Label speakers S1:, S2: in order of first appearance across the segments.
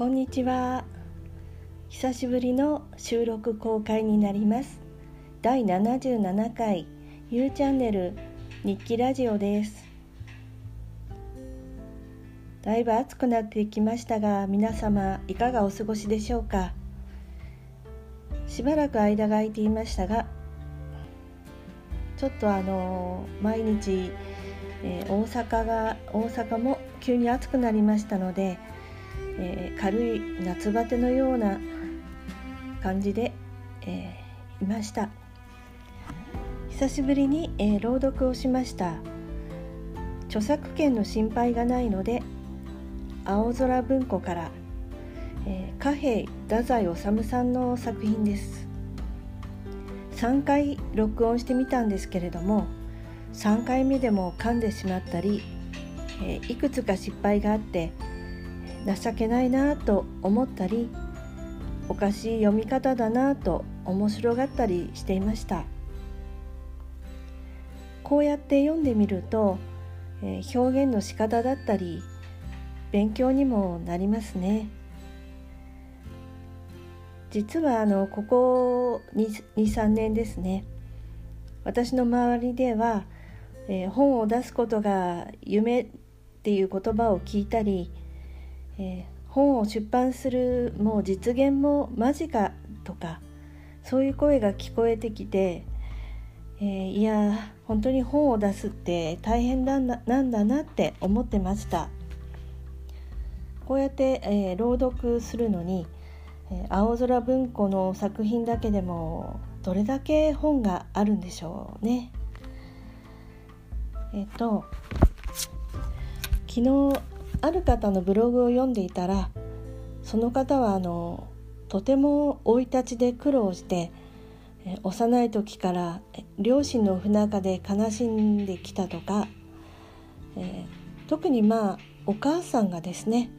S1: こんにちは。久しぶりの収録公開になります。第77回ゆうチャンネル日記ラジオです。だいぶ暑くなってきましたが皆様いかがお過ごしでしょうか？しばらく間が空いていましたがちょっとあの毎日、えー、大阪が大阪も急に暑くなりましたのでえー、軽い夏バテのような感じで、えー、いました。久しぶりに、えー、朗読をしました。著作権の心配がないので青空文庫から、え、貨幣太宰治さんの作品です。3回録音してみたんですけれども3回目でも噛んでしまったり、え、いくつか失敗があって情けないなと思ったりおかしい読み方だなと面白がったりしていました。こうやって読んでみると、えー、表現の仕方だったり勉強にもなりますね。実はあのここ23年ですね。私の周りでは、えー、本を出すことが夢っていう言葉を聞いたりえー、本を出版するもう実現も間近とかそういう声が聞こえてきて、えー、いや本当に本を出すって大変なんだなんだなって思ってました。こうやって、えー、朗読するのに、え青空文庫の作品だけでもどれだけ本があるんでしょうね。えっ、と昨日ある方のブログを読んでいたらその方はあのとても生い立ちで苦労して幼い時から両親の不仲で悲しんできたとか、えー、特にまあお母さんがですね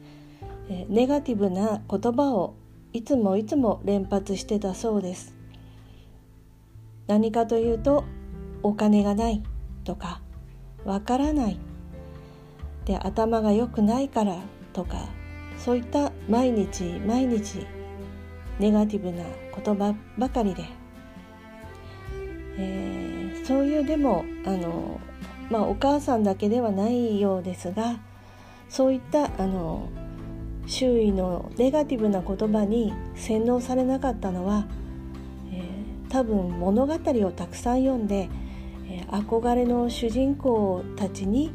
S1: ネガティブな言葉をいつもいつも連発してたそうです。何かというとお金がないとかわからない。で頭が良くないからとかそういった毎日毎日ネガティブな言葉ばかりで、えー、そういうでもあの、まあ、お母さんだけではないようですがそういったあの周囲のネガティブな言葉に洗脳されなかったのは、えー、多分物語をたくさん読んで、えー、憧れの主人公たちに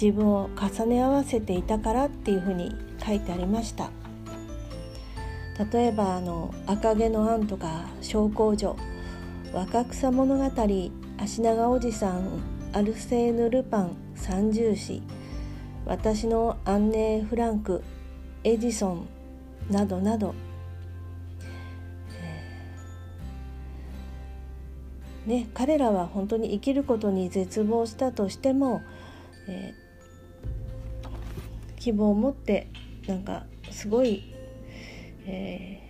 S1: 自分を重ね合わせていたからっていうふうに書いてありました。例えばあの赤毛のアンとか小公女。若草物語足長おじさんアルセーヌ・ルパン三重士。私のアンネ・フランクエジソンなどなど、ね、彼らは本当に生きることに絶望したとしても、えー希望を持ってなんかすごい、え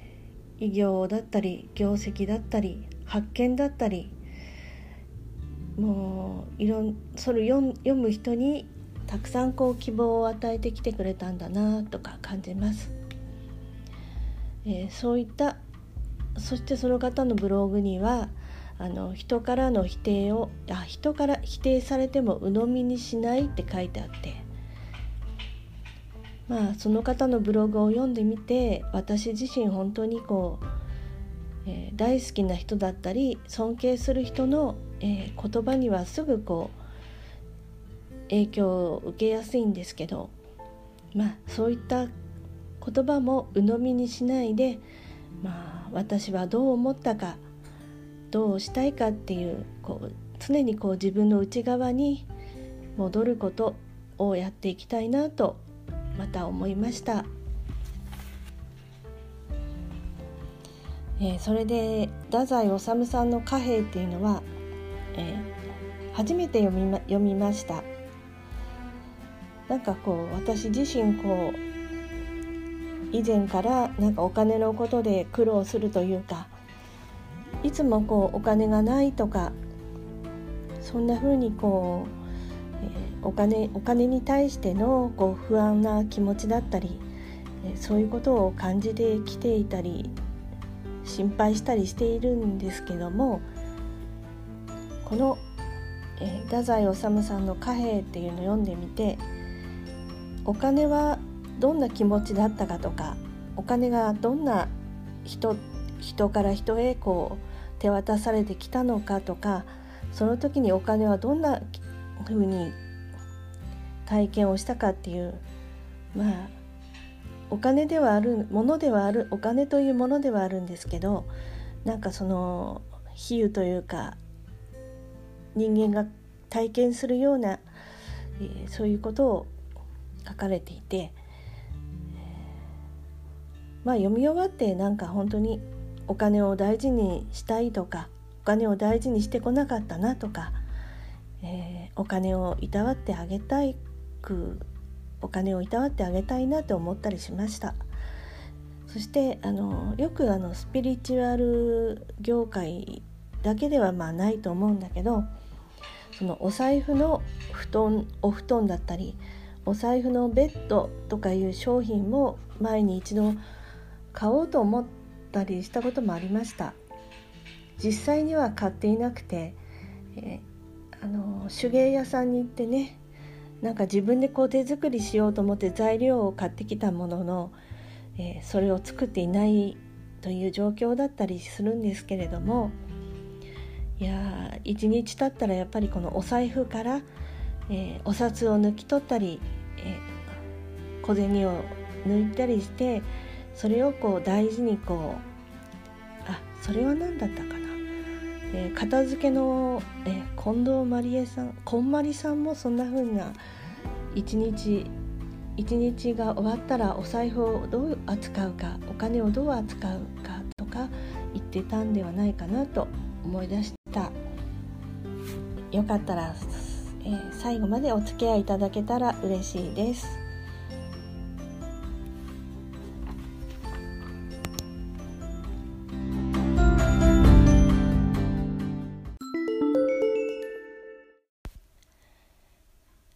S1: ー、偉業だったり業績だったり発見だったりもういろんそれを読む人にたくさんこう希望を与えてきてくれたんだなとか感じます、えー、そういったそしてその方のブログにはあの人からの否定をあ人から否定されても鵜呑みにしないって書いてあってまあその方のブログを読んでみて私自身本当にこう、えー、大好きな人だったり尊敬する人の、えー、言葉にはすぐこう影響を受けやすいんですけどまあそういった言葉も鵜呑みにしないでまあ私はどう思ったかどうしたいかっていうこう常にこう自分の内側に戻ることをやっていきたいなとまた思いました、えー、それで太宰治さんの「貨幣」っていうのは、えー、初めて読みま読みました。なんかこう私自身こう以前からなんかお金のことで苦労するというかいつもこうお金がないとかそんな風にこうえ、お金お金に対してのこう不安な気持ちだったり、そういうことを感じてきていたり心配したりしているんですけどもこの、え、太宰治さんの「貨幣」っていうのを読んでみてお金はどんな気持ちだったかとかお金がどんな人人から人へこう手渡されてきたのかとかその時にお金はどんなふうに体験をしたかっていうまあお金ではあるものではあるお金というものではあるんですけどなんかその比喩というか人間が体験するような、え、そういうことを書かれていて、まあ読み終わってなんか本当にお金を大事にしたいとかお金を大事にしてこなかったなとか、えー、お金をいたわってあげたいくお金をいたわってあげたいなと思ったりしました。そしてあのよくあのスピリチュアル業界だけではまあないと思うんだけどそのお財布の布団お布団だったりお財布のベッドとかいう商品も前に一度買おうと思ったりしたこともありました。実際には買っていなくて、えー、あの手芸屋さんに行ってねなんか自分でこう手作りしようと思って材料を買ってきたものの、えー、それを作っていないという状況だったりするんですけれどもいや一日経ったらやっぱりこのお財布から、えー、お札を抜き取ったり、えー、小銭を抜いたりしてそれをこう大事にこうあそれは何だったかな？えー、片付けの、えー、近藤まりえさんこんまりさんもそんな風な一日一日が終わったらお財布をどう扱うかお金をどう扱うかとか言ってたんではないかなと思い出したよかったら、えー、最後までお付き合いいただけたら嬉しいです。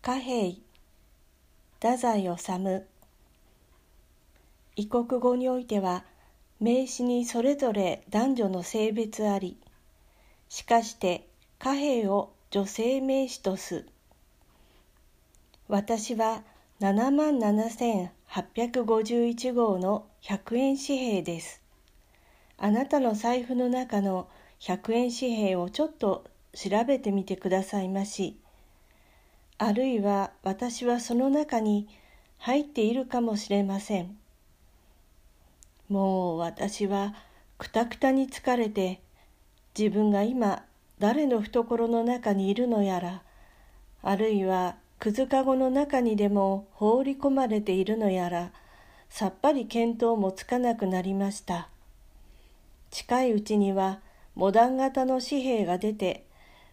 S1: 貨幣。太宰治。異国語においては名詞にそれぞれ男女の性別あり。しかして貨幣を女性名詞とす。私は7万7851号の100円紙幣です。あなたの財布の中の100円紙幣をちょっと調べてみてくださいまし。あるいは私はその中に入っているかもしれません。もう私はくたくたに疲れて自分が今誰の懐の中にいるのやらあるいはくずかごの中にでも放り込まれているのやらさっぱり見当もつかなくなりました近いうちにはモダン型の紙幣が出て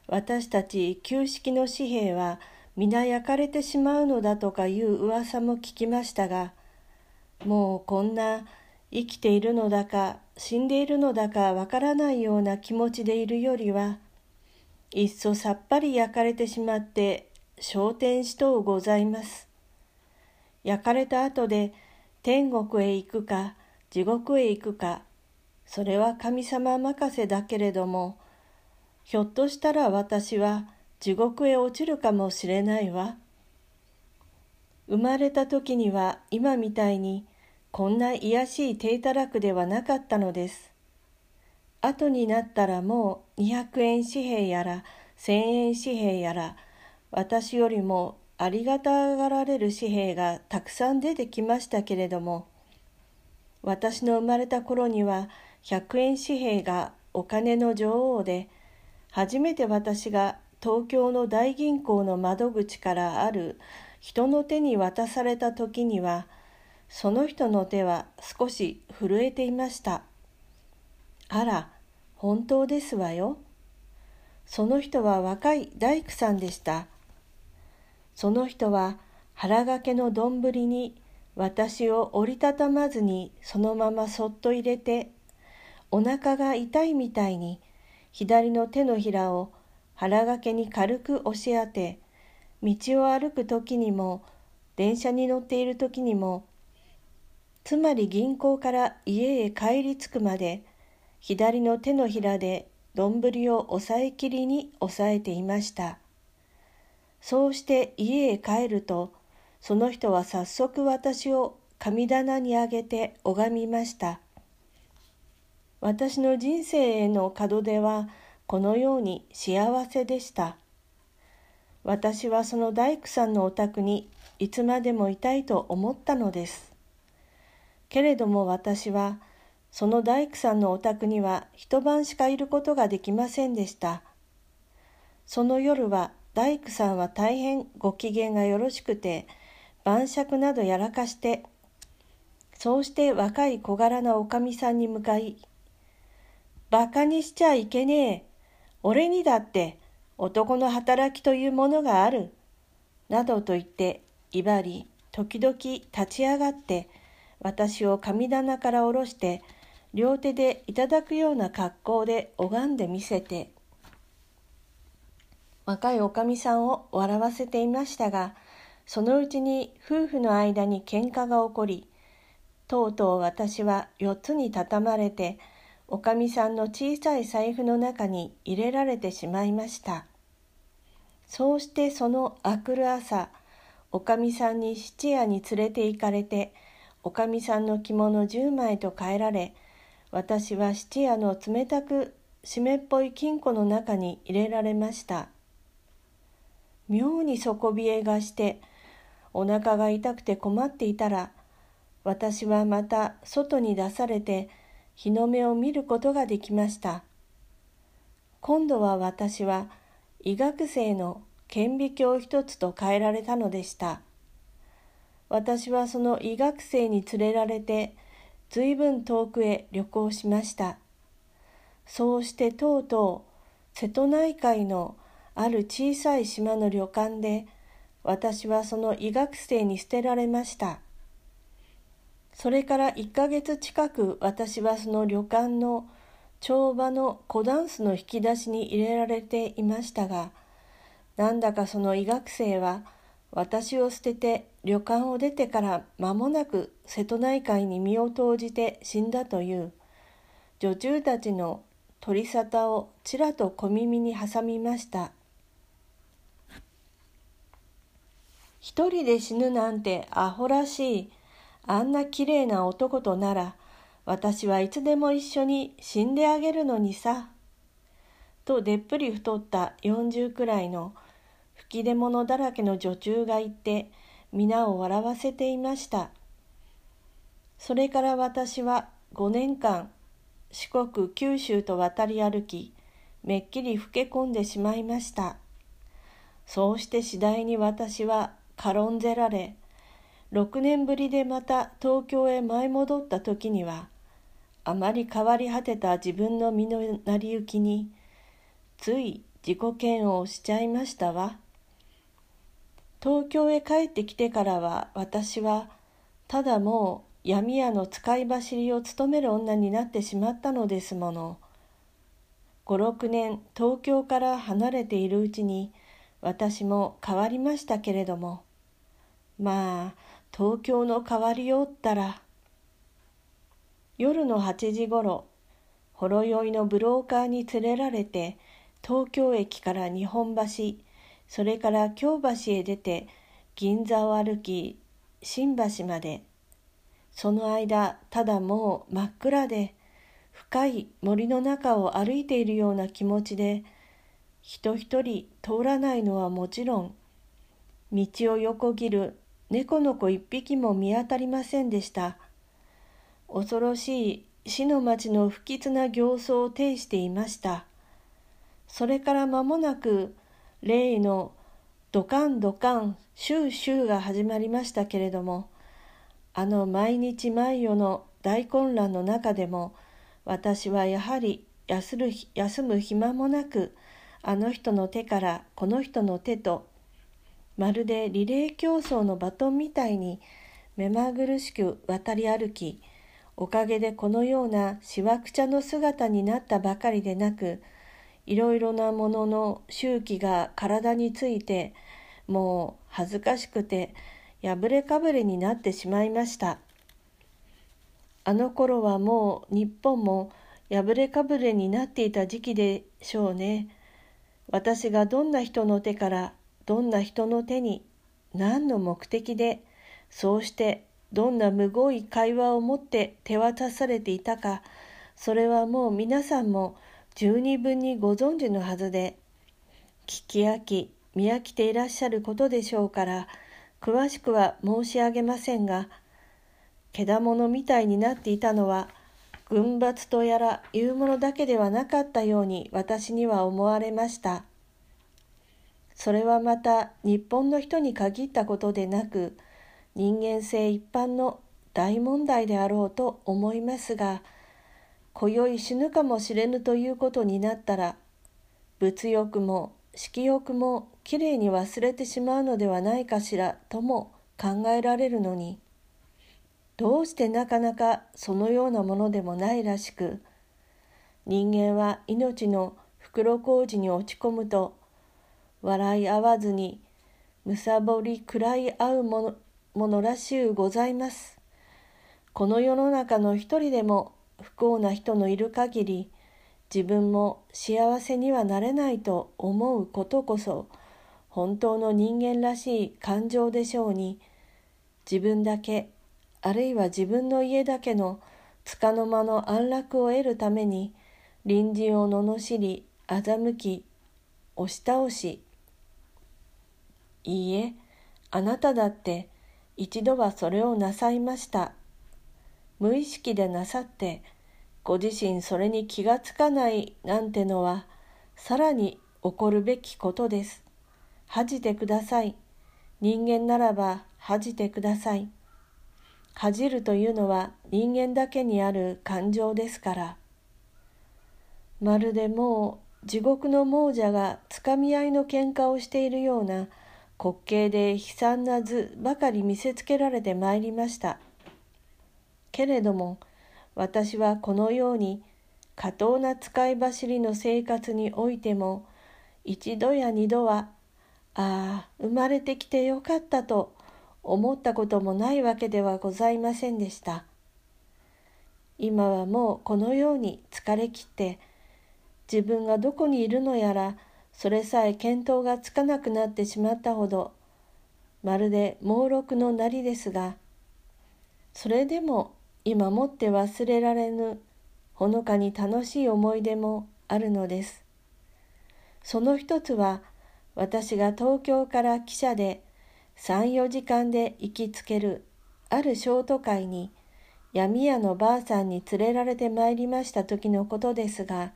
S1: 私たち旧式の紙幣は皆焼かれてしまうのだとかいう噂も聞きましたが、もうこんな生きているのだか死んでいるのだかわからないような気持ちでいるよりは、いっそさっぱり焼かれてしまって昇天しとうございます。焼かれた後で天国へ行くか地獄へ行くか、それは神様任せだけれども、ひょっとしたら私は地獄へ落ちるかもしれないわ。生まれた時には今みたいにこんな卑しい低たらくではなかったのです。後になったらもう200円紙幣やら1000円紙幣やら私よりもありがたがられる紙幣がたくさん出てきましたけれども私の生まれた頃には100円紙幣がお金の女王で初めて私が東京の大銀行の窓口からある人の手に渡された時にはその人の手は少し震えていました。あら本当ですわよ。その人は若い大工さんでした。その人は腹がけの丼に私を折りたたまずにそのままそっと入れてお腹が痛いみたいに左の手のひらを腹がけに軽く押し当て道を歩く時にも電車に乗っている時にもつまり銀行から家へ帰り着くまで左の手のひらで丼を押さえきりに押さえていました。そうして家へ帰るとその人は早速私を神棚にあげて拝みました。私の人生への門出はこのように幸せでした。私はその大工さんのお宅にいつまでもいたいと思ったのです。けれども私はその大工さんのお宅には一晩しかいることができませんでした。その夜は大工さんは大変ご機嫌がよろしくて晩酌などやらかしてそうして若い小柄なおかみさんに向かい「バカにしちゃいけねえ。俺にだって男の働きというものがある」などと言って威張り時々立ち上がって私を神棚から下ろして両手でいただくような格好で拝んでみせて若いおかみさんを笑わせていましたがそのうちに夫婦の間に喧嘩が起こりとうとう私は四つに畳まれておかみさんの小さい財布の中に入れられてしまいました。そうしてそのあくる朝おかみさんに質屋に連れて行かれておかみさんの着物10枚と変えられ私は質屋の冷たく湿っぽい金庫の中に入れられました。妙に底冷えがしてお腹が痛くて困っていたら私はまた外に出されて日の目を見ることができました。今度は私は医学生の顕微鏡一つと変えられたのでした。私はその医学生に連れられて随分遠くへ旅行しました。そうしてとうとう瀬戸内海のある小さい島の旅館で私はその医学生に捨てられました。それから1ヶ月近く私はその旅館の帳場の小ダンスの引き出しに入れられていましたがなんだかその医学生は私を捨てて旅館を出てから間もなく瀬戸内海に身を投じて死んだという女中たちの鳥沙汰をちらと小耳に挟みました。一人で死ぬなんてアホらしいあんなきれいな男となら私はいつでも一緒に死んであげるのにさ。とでっぷり太った40くらいの吹き出物だらけの女中がいて皆を笑わせていましたそれから私は5年間四国九州と渡り歩きめっきり老け込んでしまいましたそうして次第に私は軽んぜられ6年ぶりでまた東京へ舞い戻った時にはあまり変わり果てた自分の身の成り行きについ自己嫌悪をしちゃいましたわ。東京へ帰ってきてからは私はただもう闇屋の使い走りを務める女になってしまったのですもの。56年東京から離れているうちに私も変わりましたけれどもまあ東京の変わりようったら夜の8時ごろほろ酔いのブローカーに連れられて東京駅から日本橋それから京橋へ出て銀座を歩き新橋まで。その間ただもう真っ暗で深い森の中を歩いているような気持ちで人一人通らないのはもちろん道を横切る猫の子一匹も見当たりませんでした。恐ろしい死の町の不吉な形相を呈していました。それから間もなく例のドカンドカンシューシューが始まりましたけれどもあの毎日毎夜の大混乱の中でも私はやはり休む暇もなくあの人の手からこの人の手とまるでリレー競争のバトンみたいに目まぐるしく渡り歩きおかげでこのようなしわくちゃの姿になったばかりでなくいろいろなものの周期が体についてもう恥ずかしくて破れかぶれになってしまいましたあの頃はもう日本も破れかぶれになっていた時期でしょうね。私がどんな人の手からどんな人の手に何の目的でそうしてどんなむごい会話を持って手渡されていたかそれはもう皆さんも十二分にご存知のはずで聞き飽き見飽きていらっしゃることでしょうから詳しくは申し上げませんがけだものみたいになっていたのは軍閥とやらいうものだけではなかったように私には思われました。それはまた日本の人に限ったことでなく人間性一般の大問題であろうと思いますが今宵死ぬかもしれぬということになったら物欲も色欲もきれいに忘れてしまうのではないかしらとも考えられるのにどうしてなかなかそのようなものでもないらしく人間は命の袋小路に落ち込むと笑い合わずにむさぼり食らい合うものものらしゅうございます。この世の中の一人でも不幸な人のいる限り自分も幸せにはなれないと思うことこそ本当の人間らしい感情でしょうに自分だけあるいは自分の家だけの束の間の安楽を得るために隣人を罵り欺き押し倒しいいえ、あなただって一度はそれをなさいました。無意識でなさって、ご自身それに気がつかないなんてのは、さらに起こるべきことです。恥じてください。人間ならば恥じてください。恥じるというのは人間だけにある感情ですから。まるでもう地獄の亡者がつかみ合いの喧嘩をしているような滑稽で悲惨な図ばかり見せつけられてまいりました。けれども私はこのように過当な使い走りの生活においても一度や二度はああ生まれてきてよかったと思ったこともないわけではございませんでした。今はもうこのように疲れ切って自分がどこにいるのやらそれさえ見当がつかなくなってしまったほどまるで猛録のなりですがそれでも今もって忘れられぬほのかに楽しい思い出もあるのです。その一つは私が東京から汽車で34時間で行きつけるあるショート会に闇屋のばあさんに連れられてまいりました時のことですが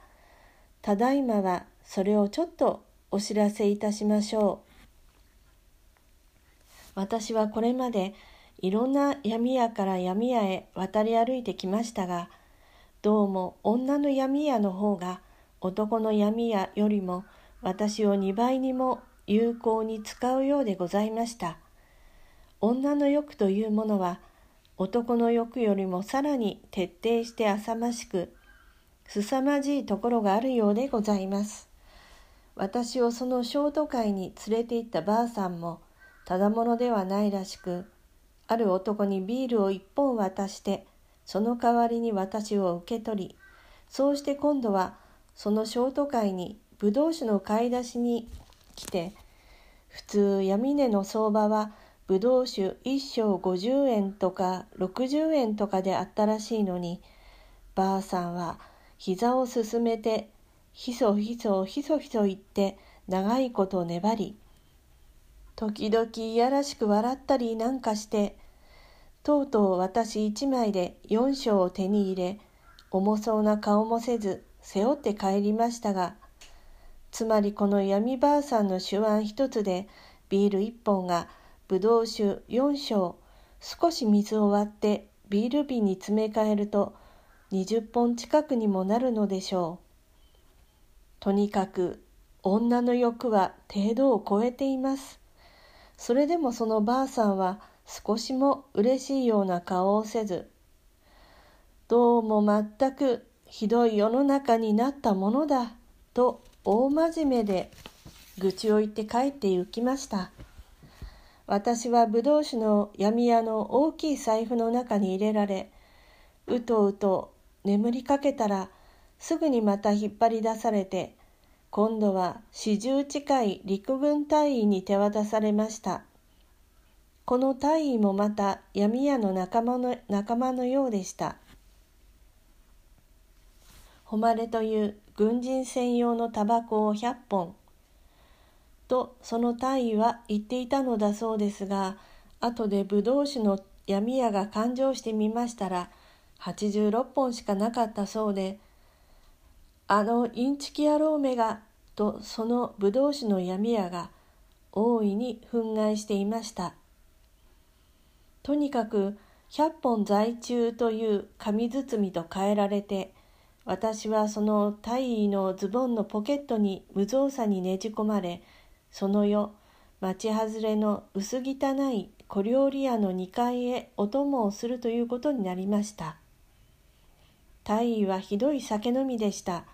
S1: ただいまはそれをちょっとお知らせいたしましょう。私はこれまでいろんな闇屋から闇屋へ渡り歩いてきましたが、どうも女の闇屋の方が男の闇屋よりも私を2倍にも有効に使うようでございました。女の欲というものは男の欲よりもさらに徹底して浅ましく、凄まじいところがあるようでございます。私をそのショート会に連れて行ったばあさんもただものではないらしくある男にビールを一本渡してその代わりに私を受け取りそうして今度はそのショート会にブドウ酒の買い出しに来て普通闇値の相場はブドウ酒1升50円とか60円とかであったらしいのにばあさんは膝をすすめてひそひそひそひそ言って長いこと粘り時々いやらしく笑ったりなんかしてとうとう私一枚で四章を手に入れ重そうな顔もせず背負って帰りましたがつまりこの闇ばあさんの手腕一つでビール一本がぶどう酒四升少し水を割ってビール瓶に詰め替えると20本近くにもなるのでしょう。とにかく女の欲は程度を超えています。それでもそのばあさんは少しも嬉しいような顔をせず、どうも全くひどい世の中になったものだと大真面目で愚痴を言って帰って行きました。私はぶどう酒の闇屋の大きい財布の中に入れられ、うとうと眠りかけたらすぐにまた引っ張り出されて今度は四十近い陸軍隊員に手渡されました。この隊員もまた闇屋の仲間の仲間のようでした。誉れという軍人専用のタバコを100本とその大尉は言っていたのだそうですが後で武道酒の闇屋が勘定してみましたら86本しかなかったそうで「あのインチキ野郎めが」とその武道酒の闇屋が大いに憤慨していました。とにかく100本在中という紙包みと変えられて私はその大尉のズボンのポケットに無造作にねじ込まれその夜町外れの薄汚い小料理屋の2階へお供をするということになりました。大尉はひどい酒飲みでした。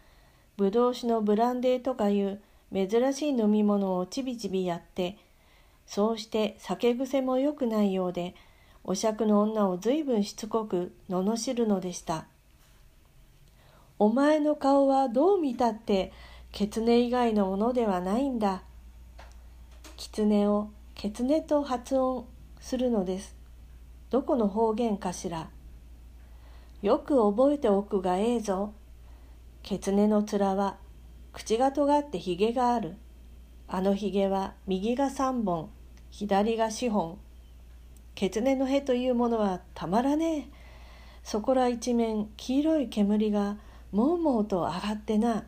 S1: ぶどう酒のブランデーとかいう珍しい飲み物をちびちびやってそうして酒癖も良くないようでお酌の女をずいぶんしつこく罵るのでした。お前の顔はどう見たって狐以外のものではないんだ。狐を狐と発音するのです。どこの方言かしら。よく覚えておくがええぞ。狐の面は口が尖ってひげがあるあのひげは右が三本左が四本狐の毛というものはたまらねえそこら一面黄色い煙がもうもうと上がってな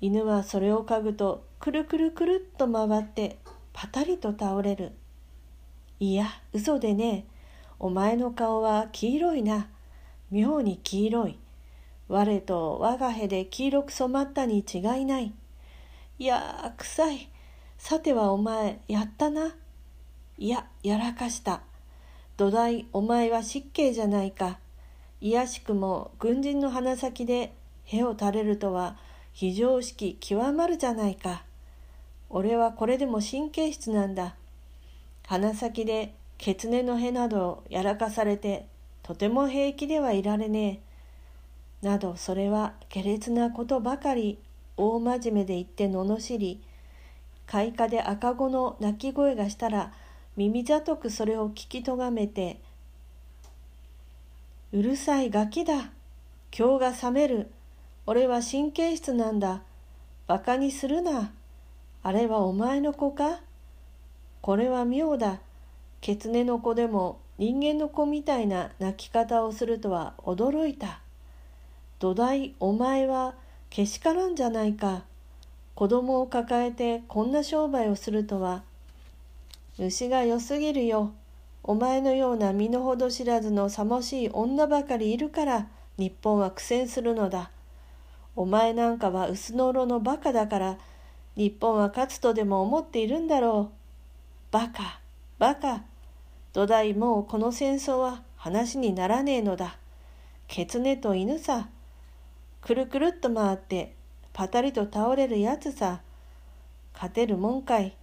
S1: 犬はそれを嗅ぐとくるくるくるっと回ってパタリと倒れる。いや、嘘でねお前の顔は黄色いな。妙に黄色い。我と我がへで黄色く染まったに違いない。いや臭い。さてはお前、やったな。いや、やらかした。土台、お前は失敬じゃないか。いやしくも軍人の鼻先でへを垂れるとは非常識極まるじゃないか。俺はこれでも神経質なんだ。鼻先でケツネの毛などをやらかされてとても平気ではいられねえ。などそれは下劣なことばかり大真面目で言って罵り開花で赤子の鳴き声がしたら耳ざとくそれを聞きとがめて「うるさいガキだ今日が覚める俺は神経質なんだバカにするな」あれはお前の子かこれは妙だ。狐の子でも人間の子みたいな泣き方をするとは驚いた。土台お前はけしからんじゃないか。子供を抱えてこんな商売をするとは。牛が良すぎるよ。お前のような身の程知らずのさもしい女ばかりいるから日本は苦戦するのだ。お前なんかは薄のろのバカだから日本は勝つとでも思っているんだろう。バカ、バカ。土台もうこの戦争は話にならねえのだ。ケツネと犬さ。くるくるっと回ってパタリと倒れるやつさ。勝てるもんかい。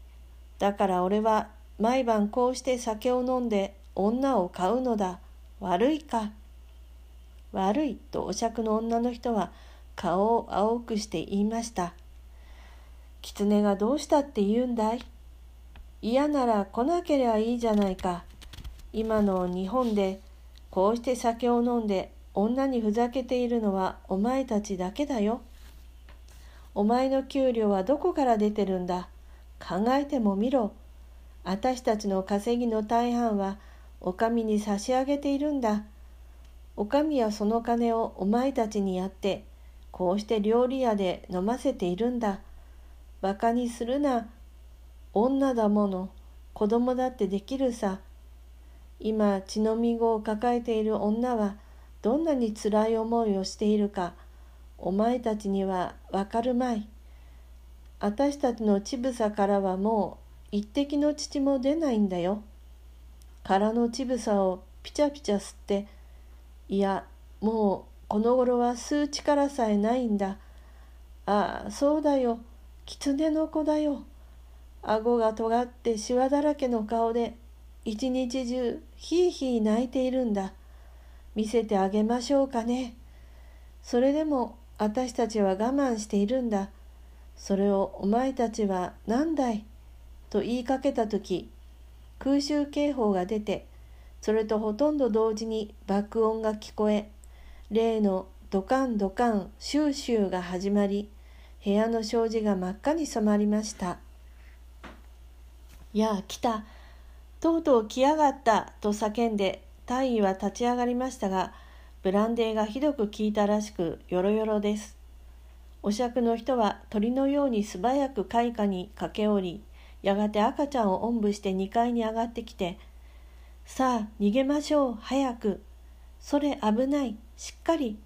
S1: だから俺は毎晩こうして酒を飲んで女を買うのだ。悪いか。悪いとお酌の女の人は顔を青くして言いました。狐がどうしたって言うんだい？嫌なら来なければいいじゃないか。今の日本でこうして酒を飲んで女にふざけているのはお前たちだけだよ。お前の給料はどこから出てるんだ考えてもみろ。私たちの稼ぎの大半はお上に差し上げているんだ。お上はその金をお前たちにやって、こうして料理屋で飲ませているんだ。バカにするな。女だもの、子供だってできるさ。今、血のみ子を抱えている女は、どんなにつらい思いをしているか、お前たちにはわかるまい。私たちの乳房からはもう一滴の乳も出ないんだよ。空の乳房をピチャピチャ吸って、いや、もうこの頃は吸う力さえないんだ。ああ、そうだよ。狐の子だよ。顎が尖ってしわだらけの顔で一日中ひいひい泣いているんだ。見せてあげましょうかね。それでも私たちは我慢しているんだ。それをお前たちは何だい？と言いかけた時空襲警報が出てそれとほとんど同時に爆音が聞こえ例のドカンドカンシューシューが始まり部屋の障子が真っ赤に染まりました「やあ来たとうとう来やがった」と叫んで大尉は立ち上がりましたがブランデーがひどく効いたらしくよろよろです。お酌の人は鳥のように素早く開花に駆け下りやがて赤ちゃんをおんぶして2階に上がってきて「さあ逃げましょう早く。それ危ないしっかり」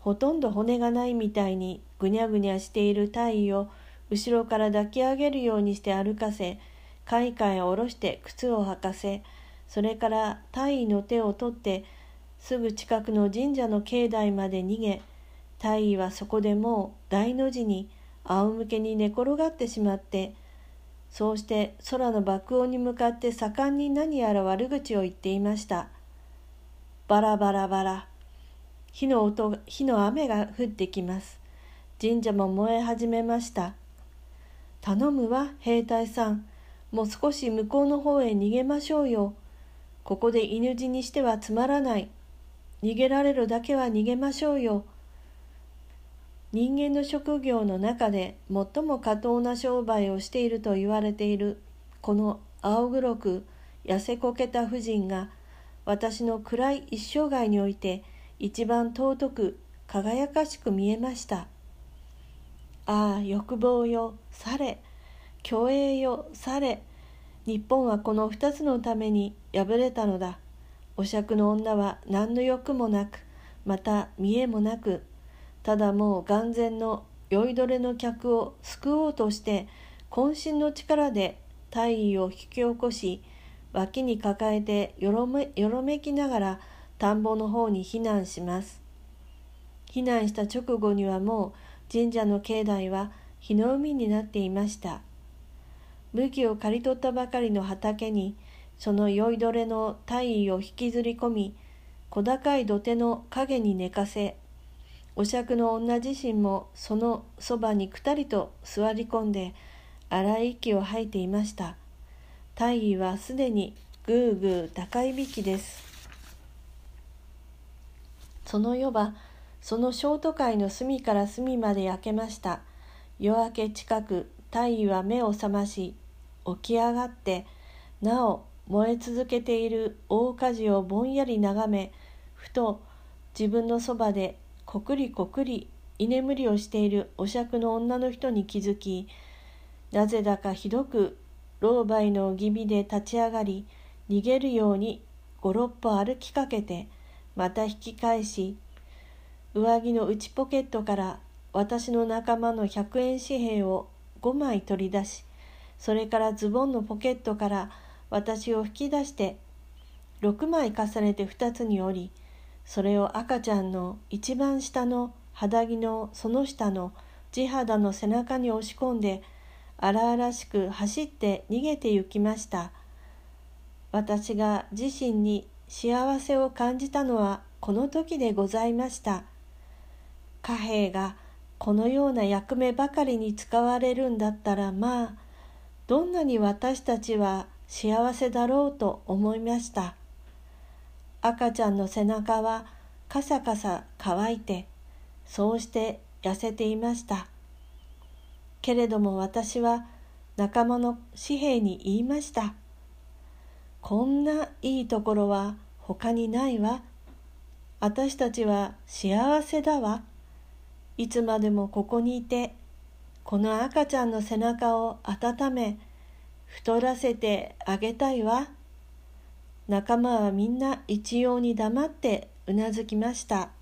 S1: ほとんど骨がないみたいにぐにゃぐにゃしている体位を後ろから抱き上げるようにして歩かせ階下へ下ろして靴を履かせそれから大尉の手を取ってすぐ近くの神社の境内まで逃げ大尉はそこでもう大の字に仰向けに寝転がってしまってそうして空の爆音に向かって盛んに何やら悪口を言っていました。バラバラバラ。火の音火の雨が降ってきます。神社も燃え始めました。頼むわ兵隊さん。もう少し向こうの方へ逃げましょうよ。ここで犬死にしてはつまらない。逃げられるだけは逃げましょうよ。人間の職業の中で最も過当な商売をしていると言われているこの青黒く痩せこけた婦人が私の暗い一生涯において一番尊く輝かしく見えました。ああ欲望よされ虚栄よされ。日本はこの二つのために敗れたのだお酌の女は何の欲もなくまた見栄もなくただもう眼前の酔いどれの客を救おうとして渾身の力で大尉を引き起こし脇に抱えてよろめよろめきながら田んぼの方に避難します。避難した直後にはもう神社の境内は火の海になっていました。武器を刈り取ったばかりの畑にその酔いどれの大尉を引きずり込み小高い土手の影に寝かせお酌の女自身もそのそばにくたりと座り込んで荒い息を吐いていました。大尉はすでにぐーぐー高いびきです。その夜はそのショート界の隅から隅まで焼けました。夜明け近く大尉は目を覚まし起き上がってなお燃え続けている大火事をぼんやり眺めふと自分のそばでこくりこくり居眠りをしているお酌の女の人に気づきなぜだかひどく老媒の気味で立ち上がり逃げるように五六歩歩きかけてまた引き返し上着の内ポケットから私の仲間の100円紙幣を5枚取り出しそれからズボンのポケットから私を引き出して6枚重ねて2つに折りそれを赤ちゃんの一番下の肌着のその下の地肌の背中に押し込んで荒々しく走って逃げて行きました。私が自身に幸せを感じたのはこの時でございました。貨幣がこのような役目ばかりに使われるんだったらまあどんなに私たちは幸せだろうと思いました赤ちゃんの背中はカサカサ乾いてそうして痩せていましたけれども私は仲間の紙幣に言いましたこんないいところは他にないわ。私たちは幸せだわ。いつまでもここにいて、この赤ちゃんの背中を温め、太らせてあげたいわ。仲間はみんな一様に黙ってうなずきました。